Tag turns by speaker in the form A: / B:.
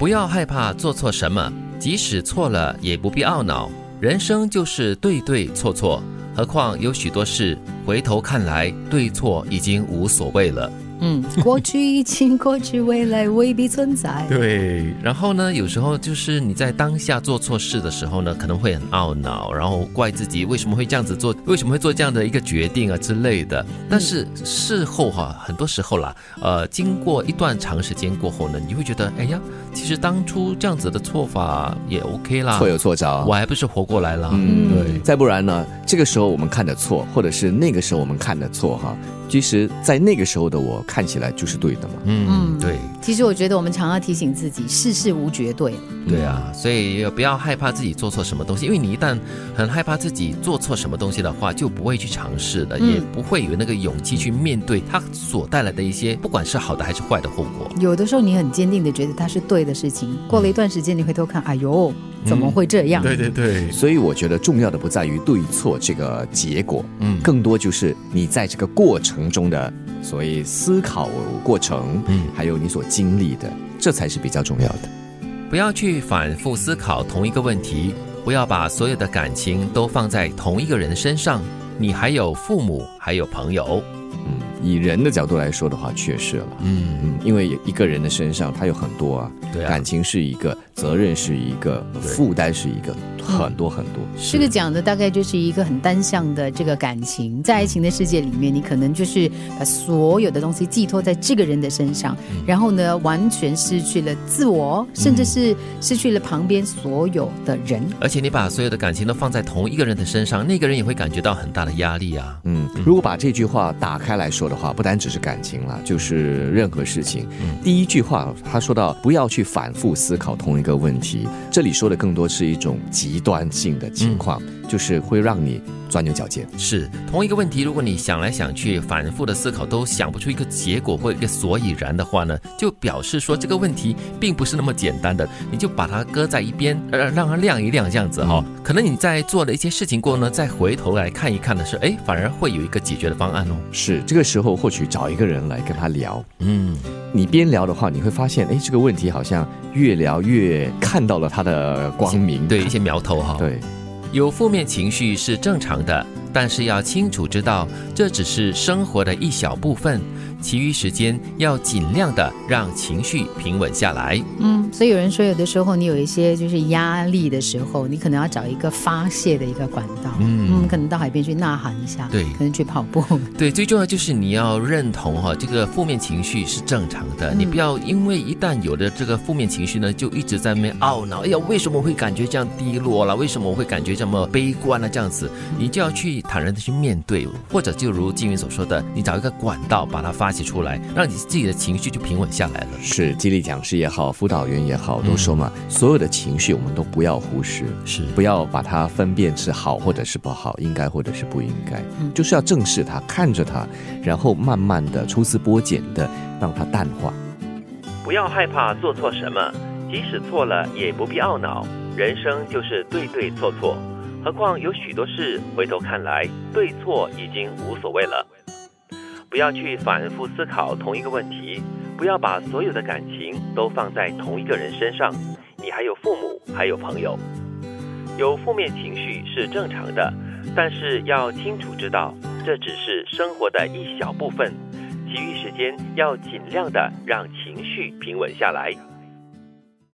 A: 不要害怕做错什么，即使错了也不必懊恼。人生就是对对错错，何况有许多事，回头看来，对错已经无所谓了。
B: 嗯，过去已经过去，未来未必存在。
A: 对，然后呢，有时候就是你在当下做错事的时候呢，可能会很懊恼，然后怪自己为什么会这样子做，为什么会做这样的一个决定啊之类的。但是事后哈，很多时候啦，呃，经过一段长时间过后呢，你会觉得，哎呀，其实当初这样子的做法也 OK 啦，
C: 错有错着，
A: 我还不是活过来了。
C: 嗯，
A: 对。
C: 再不然呢，这个时候我们看的错，或者是那个时候我们看的错，哈。其实，在那个时候的我看起来就是对的嘛。
A: 嗯，对。
B: 其实我觉得我们常要提醒自己，事事无绝对。
A: 对啊，所以也不要害怕自己做错什么东西，因为你一旦很害怕自己做错什么东西的话，就不会去尝试了，也不会有那个勇气去面对它所带来的一些，不管是好的还是坏的后果。
B: 有的时候你很坚定的觉得它是对的事情，过了一段时间你回头看，哎呦。怎么会这样？
A: 对对对，
C: 所以我觉得重要的不在于对错这个结果，嗯，更多就是你在这个过程中的所谓思考过程，嗯，还有你所经历的，这才是比较重要的。
A: 不要去反复思考同一个问题，不要把所有的感情都放在同一个人身上。你还有父母，还有朋友。
C: 嗯，以人的角度来说的话，确实了。嗯嗯，因为一个人的身上，他有很多啊，
A: 对，
C: 感情是一个，责任是一个，负担是一个。很多很多，
B: 这个讲的大概就是一个很单向的这个感情，在爱情的世界里面，你可能就是把所有的东西寄托在这个人的身上，然后呢，完全失去了自我，甚至是失去了旁边所有的人。
A: 而且你把所有的感情都放在同一个人的身上，那个人也会感觉到很大的压力啊。
C: 嗯，如果把这句话打开来说的话，不单只是感情了，就是任何事情。第一句话他说到不要去反复思考同一个问题，这里说的更多是一种极。端性的情况，就是会让你钻牛角尖。
A: 是同一个问题，如果你想来想去，反复的思考，都想不出一个结果或一个所以然的话呢，就表示说这个问题并不是那么简单的。你就把它搁在一边，呃，让它晾一晾，这样子哈。可能你在做了一些事情过呢，再回头来看一看的是，哎，反而会有一个解决的方案哦。
C: 是这个时候，或许找一个人来跟他聊。嗯，你边聊的话，你会发现，哎，这个问题好像越聊越看到了它的光明，
A: 对一些苗头哈。
C: 对，
A: 有负面情绪是正常的，但是要清楚知道，这只是生活的一小部分。其余时间要尽量的让情绪平稳下来。
B: 嗯，所以有人说，有的时候你有一些就是压力的时候，你可能要找一个发泄的一个管道。嗯，可能到海边去呐喊一下，
A: 对，
B: 可能去跑步。
A: 对，最重要就是你要认同哈，这个负面情绪是正常的。你不要因为一旦有了这个负面情绪呢，就一直在那边懊恼。哎呀，为什么会感觉这样低落了？为什么我会感觉这么悲观呢？这样子，你就要去坦然的去面对，或者就如金云所说的，你找一个管道把它发。发泄出来，让你自己的情绪就平稳下来了。
C: 是激励讲师也好，辅导员也好，都说嘛，所有的情绪我们都不要忽视，
A: 是
C: 不要把它分辨是好或者是不好，应该或者是不应该，就是要正视它，看着它，然后慢慢的抽丝剥茧的让它淡化。
A: 不要害怕做错什么，即使错了也不必懊恼，人生就是对对错错，何况有许多事回头看来，对错已经无所谓了。不要去反复思考同一个问题，不要把所有的感情都放在同一个人身上。你还有父母，还有朋友，有负面情绪是正常的，但是要清楚知道，这只是生活的一小部分。其余时间要尽量的让情绪平稳下来。